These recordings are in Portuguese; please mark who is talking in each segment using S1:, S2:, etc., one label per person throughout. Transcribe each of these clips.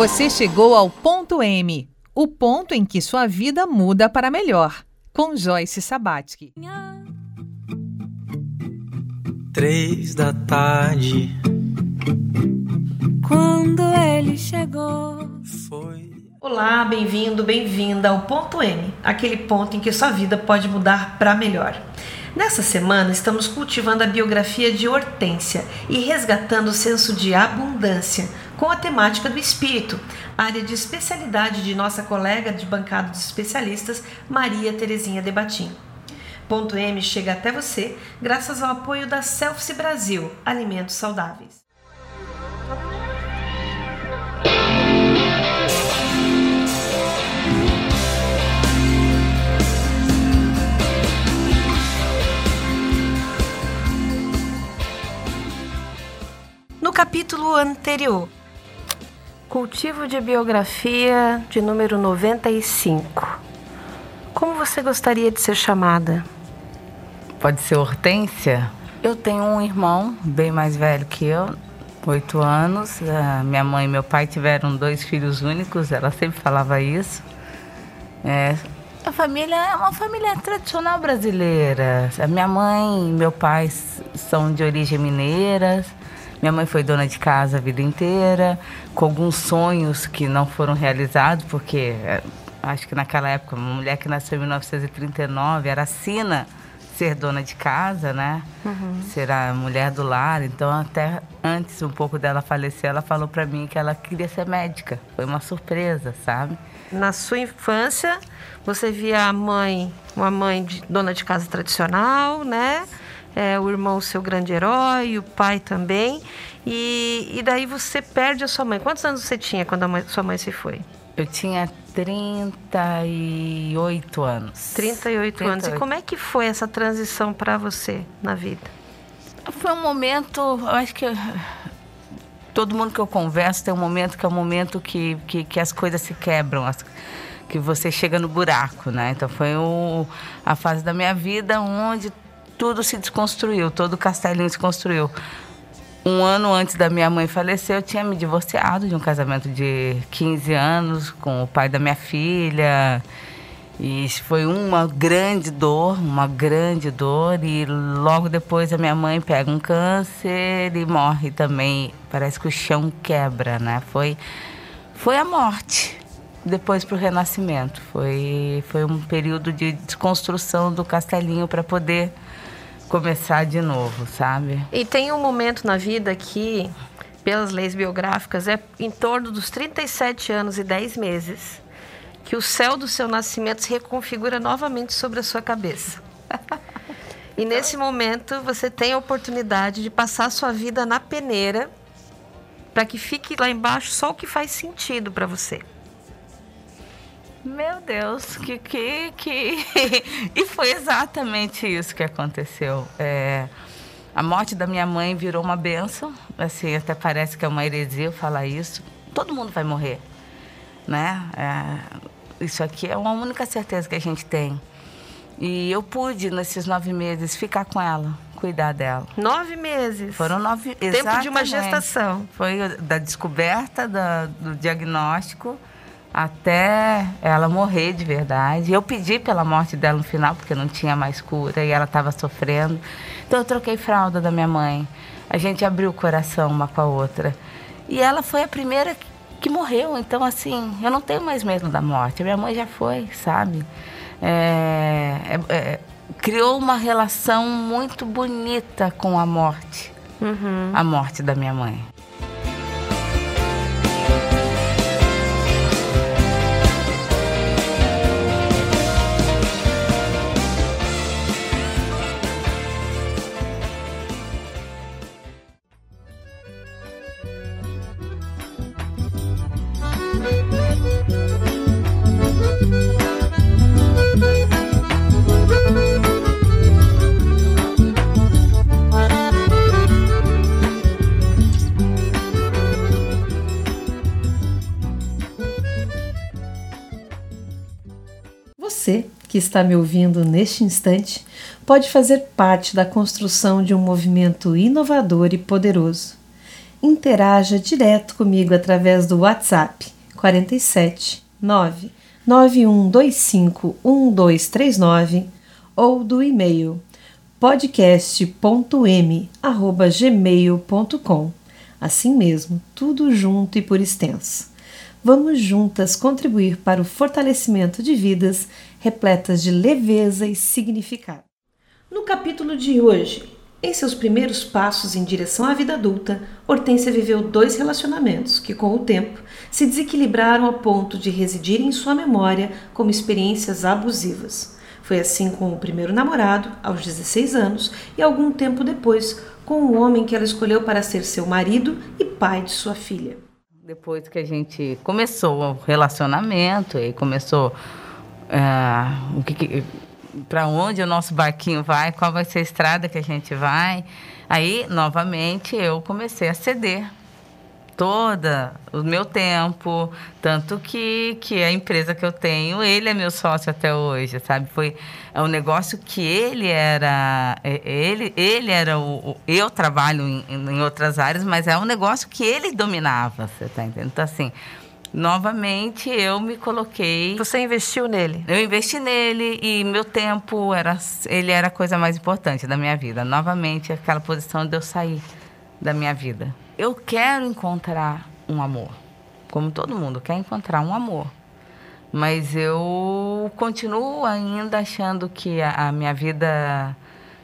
S1: Você chegou ao ponto M, o ponto em que sua vida muda para melhor, com Joyce Sabatsky.
S2: Três da tarde.
S3: Quando ele chegou,
S2: foi.
S4: Olá, bem-vindo, bem-vinda ao ponto M, aquele ponto em que sua vida pode mudar para melhor. Nessa semana, estamos cultivando a biografia de Hortência e resgatando o senso de abundância com a temática do espírito, área de especialidade de nossa colega de bancada dos especialistas, Maria Terezinha Debatim. Ponto M chega até você graças ao apoio da Selfie Brasil, alimentos saudáveis. No capítulo anterior, cultivo de biografia de número 95. Como você gostaria de ser chamada?
S5: Pode ser Hortência? Eu tenho um irmão bem mais velho que eu, oito anos. A minha mãe e meu pai tiveram dois filhos únicos, ela sempre falava isso. É, a família é uma família tradicional brasileira. A minha mãe e meu pai são de origem mineira. Minha mãe foi dona de casa a vida inteira, com alguns sonhos que não foram realizados, porque é, acho que naquela época, uma mulher que nasceu em 1939 era sina ser dona de casa, né? Uhum. Ser a mulher do lar. Então, até antes um pouco dela falecer, ela falou para mim que ela queria ser médica. Foi uma surpresa, sabe?
S4: Na sua infância, você via a mãe, uma mãe de, dona de casa tradicional, né? É, o irmão seu grande herói, o pai também. E, e daí você perde a sua mãe. Quantos anos você tinha quando a mãe, sua mãe se foi?
S5: Eu tinha 38 anos.
S4: 38, 38 anos. E como é que foi essa transição para você na vida?
S5: Foi um momento, eu acho que todo mundo que eu converso tem um momento que é um momento que, que, que as coisas se quebram, as, que você chega no buraco, né? Então foi o, a fase da minha vida onde tudo se desconstruiu, todo o castelinho se construiu. Um ano antes da minha mãe falecer, eu tinha me divorciado de um casamento de 15 anos com o pai da minha filha. E foi uma grande dor, uma grande dor. E logo depois a minha mãe pega um câncer e morre também. Parece que o chão quebra, né? Foi, foi a morte. Depois para o renascimento. Foi, foi um período de desconstrução do castelinho para poder começar de novo, sabe?
S4: E tem um momento na vida que, pelas leis biográficas, é em torno dos 37 anos e 10 meses que o céu do seu nascimento se reconfigura novamente sobre a sua cabeça. E nesse momento você tem a oportunidade de passar a sua vida na peneira para que fique lá embaixo só o que faz sentido para você.
S5: Meu Deus, que que que e foi exatamente isso que aconteceu. É, a morte da minha mãe virou uma benção, assim até parece que é uma heresia falar isso. Todo mundo vai morrer, né? É, isso aqui é uma única certeza que a gente tem. E eu pude nesses nove meses ficar com ela, cuidar dela.
S4: Nove meses.
S5: Foram nove.
S4: Tempo exatamente. de uma gestação.
S5: Foi da descoberta da, do diagnóstico até ela morrer de verdade. Eu pedi pela morte dela no final, porque não tinha mais cura e ela estava sofrendo. Então eu troquei fralda da minha mãe. A gente abriu o coração uma com a outra. E ela foi a primeira que morreu. Então, assim, eu não tenho mais medo da morte. A minha mãe já foi, sabe? É, é, é, criou uma relação muito bonita com a morte. Uhum. A morte da minha mãe.
S4: Que está me ouvindo neste instante pode fazer parte da construção de um movimento inovador e poderoso. interaja direto comigo através do WhatsApp 47 9 9125 1239 ou do e-mail podcast.m@gmail.com. Assim mesmo, tudo junto e por extenso. Vamos juntas contribuir para o fortalecimento de vidas repletas de leveza e significado. No capítulo de hoje, em seus primeiros passos em direção à vida adulta, Hortência viveu dois relacionamentos que, com o tempo, se desequilibraram a ponto de residirem em sua memória como experiências abusivas. Foi assim com o primeiro namorado, aos 16 anos, e algum tempo depois, com o homem que ela escolheu para ser seu marido e pai de sua filha.
S5: Depois que a gente começou o relacionamento e começou uh, o que para onde o nosso barquinho vai, qual vai ser a estrada que a gente vai. Aí, novamente, eu comecei a ceder toda o meu tempo, tanto que que a empresa que eu tenho, ele é meu sócio até hoje, sabe? Foi é um negócio que ele era é, ele ele era o, eu trabalho em, em outras áreas, mas é um negócio que ele dominava, você tá entendendo? Então assim, novamente eu me coloquei.
S4: Você investiu nele?
S5: Eu investi nele e meu tempo era ele era a coisa mais importante da minha vida. Novamente aquela posição de eu sair da minha vida. Eu quero encontrar um amor, como todo mundo quer encontrar um amor. Mas eu continuo ainda achando que a, a minha vida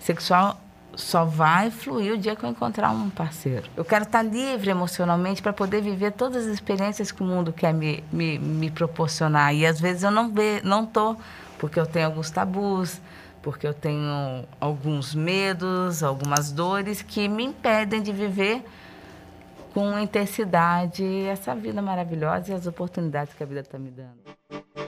S5: sexual só vai fluir o dia que eu encontrar um parceiro. Eu quero estar livre emocionalmente para poder viver todas as experiências que o mundo quer me, me, me proporcionar. E às vezes eu não ve, não tô, porque eu tenho alguns tabus, porque eu tenho alguns medos, algumas dores que me impedem de viver com intensidade essa vida maravilhosa e as oportunidades que a vida está me dando.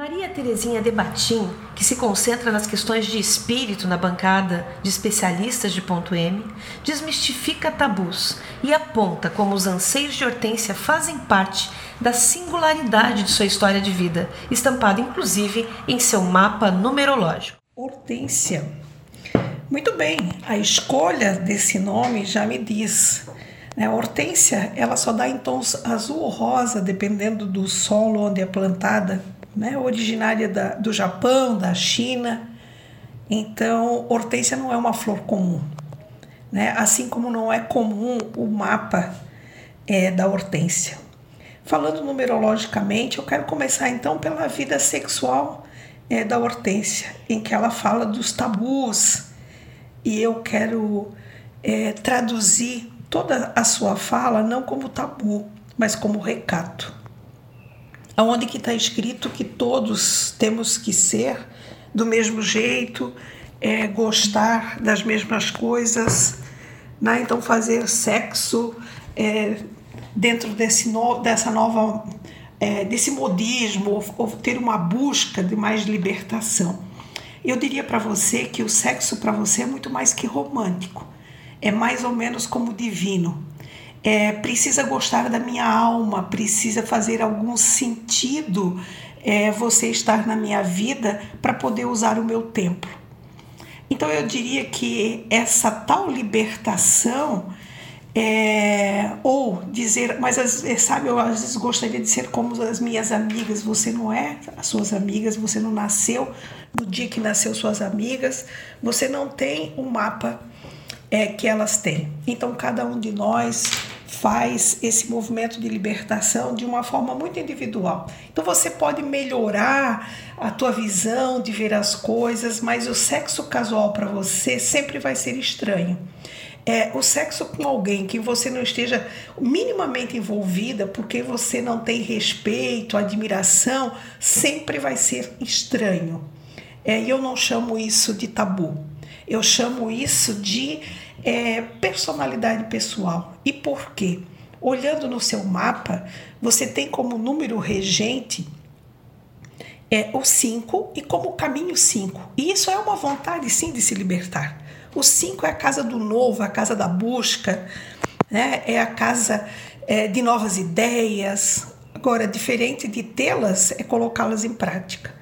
S4: Maria Terezinha de Batim, que se concentra nas questões de espírito na bancada de especialistas de ponto M, desmistifica tabus e aponta como os anseios de Hortência fazem parte da singularidade de sua história de vida, estampada inclusive em seu mapa numerológico.
S6: Hortência. Muito bem, a escolha desse nome já me diz. Né? A hortência, ela só dá em tons azul ou rosa, dependendo do solo onde é plantada. Né? Originária da, do Japão, da China. Então, hortência não é uma flor comum. Né? Assim como não é comum o mapa é, da hortência. Falando numerologicamente, eu quero começar então pela vida sexual é, da hortência, em que ela fala dos tabus e eu quero é, traduzir toda a sua fala não como tabu, mas como recato. Aonde que está escrito que todos temos que ser do mesmo jeito, é, gostar das mesmas coisas, né? então fazer sexo é, dentro desse no, dessa nova é, desse modismo ou, ou ter uma busca de mais libertação. Eu diria para você que o sexo para você é muito mais que romântico. É mais ou menos como divino. É, precisa gostar da minha alma, precisa fazer algum sentido é, você estar na minha vida para poder usar o meu templo. Então eu diria que essa tal libertação é, ou dizer, mas sabe, eu às vezes gostaria de ser como as minhas amigas. Você não é as suas amigas, você não nasceu no dia que nasceu suas amigas, você não tem o um mapa é, que elas têm. Então cada um de nós faz esse movimento de libertação de uma forma muito individual. Então você pode melhorar a tua visão de ver as coisas, mas o sexo casual para você sempre vai ser estranho é, o sexo com alguém que você não esteja minimamente envolvida, porque você não tem respeito, admiração, sempre vai ser estranho. É, e eu não chamo isso de tabu, eu chamo isso de é, personalidade pessoal. E por quê? Olhando no seu mapa, você tem como número regente é o 5 e como caminho 5. E isso é uma vontade sim de se libertar. O 5 é a casa do novo, a casa da busca, né? é a casa é, de novas ideias. Agora, diferente de tê-las, é colocá-las em prática.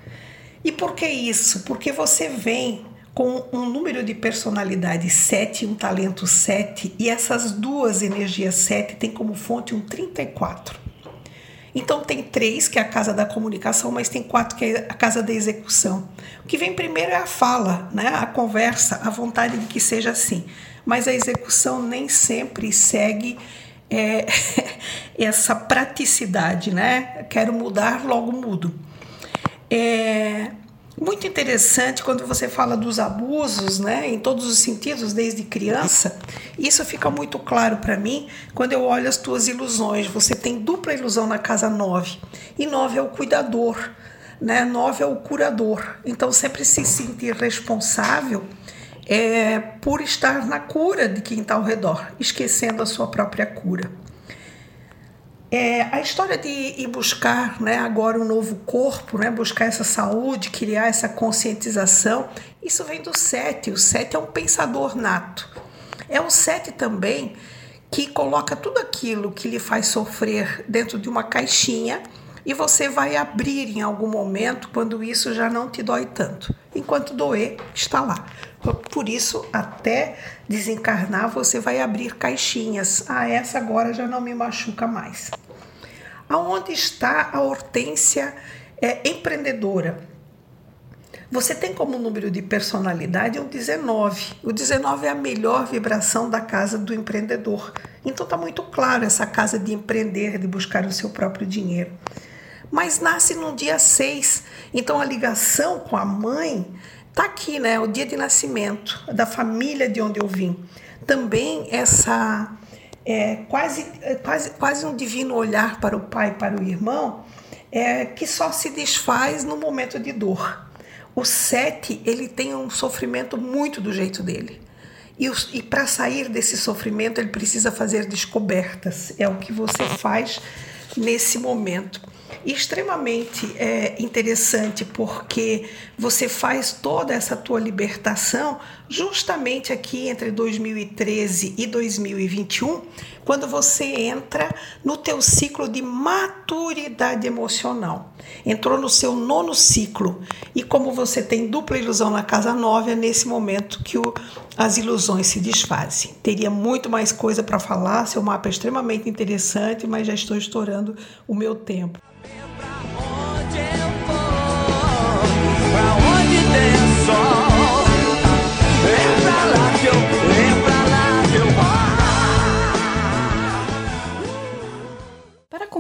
S6: E por que isso? Porque você vem com um número de personalidade 7 e um talento 7, e essas duas energias 7 têm como fonte um 34. Então tem três, que é a casa da comunicação, mas tem quatro, que é a casa da execução. O que vem primeiro é a fala, né? a conversa, a vontade de que seja assim. Mas a execução nem sempre segue é, essa praticidade, né? Quero mudar, logo mudo. É, muito interessante quando você fala dos abusos, né, em todos os sentidos, desde criança. Isso fica muito claro para mim quando eu olho as tuas ilusões. Você tem dupla ilusão na casa 9. E 9 é o cuidador, né? 9 é o curador. Então sempre se sentir responsável é, por estar na cura de quem está ao redor, esquecendo a sua própria cura. É, a história de ir buscar né, agora um novo corpo, né, buscar essa saúde, criar essa conscientização, isso vem do sete. O sete é um pensador nato. É o sete também que coloca tudo aquilo que lhe faz sofrer dentro de uma caixinha e você vai abrir em algum momento quando isso já não te dói tanto. Enquanto doer, está lá. Por isso, até desencarnar, você vai abrir caixinhas. Ah, essa agora já não me machuca mais. Aonde está a hortência é, empreendedora? Você tem como número de personalidade o 19. O 19 é a melhor vibração da casa do empreendedor. Então está muito claro essa casa de empreender, de buscar o seu próprio dinheiro. Mas nasce no dia 6. Então a ligação com a mãe Está aqui, né? O dia de nascimento da família de onde eu vim. Também essa é, quase, é, quase, quase um divino olhar para o pai, para o irmão, é, que só se desfaz no momento de dor. O sete, ele tem um sofrimento muito do jeito dele. E, e para sair desse sofrimento, ele precisa fazer descobertas. É o que você faz nesse momento extremamente é, interessante porque você faz toda essa tua libertação justamente aqui entre 2013 e 2021, quando você entra no teu ciclo de maturidade emocional. Entrou no seu nono ciclo e como você tem dupla ilusão na casa 9, é nesse momento que o, as ilusões se desfazem. Teria muito mais coisa para falar, seu mapa é extremamente interessante, mas já estou estourando o meu tempo.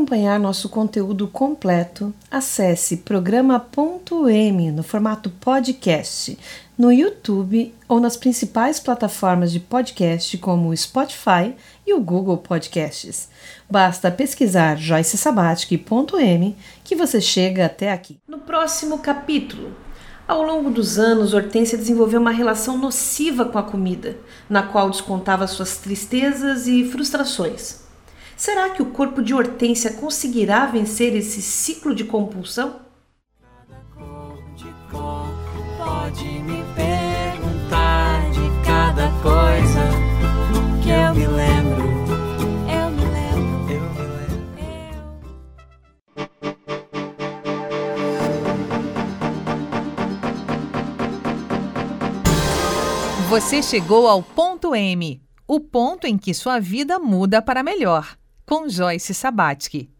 S4: Acompanhar nosso conteúdo completo, acesse programa.m no formato podcast no YouTube ou nas principais plataformas de podcast como o Spotify e o Google Podcasts. Basta pesquisar Joyce Sabatic.m que você chega até aqui. No próximo capítulo, ao longo dos anos, Hortência desenvolveu uma relação nociva com a comida, na qual descontava suas tristezas e frustrações. Será que o corpo de Hortência conseguirá vencer esse ciclo de compulsão?
S3: Cada cor de cor pode me perguntar de cada coisa que eu me lembro. Eu me lembro. Eu me lembro.
S1: Você chegou ao ponto M, o ponto em que sua vida muda para melhor com Joyce Sabatsky.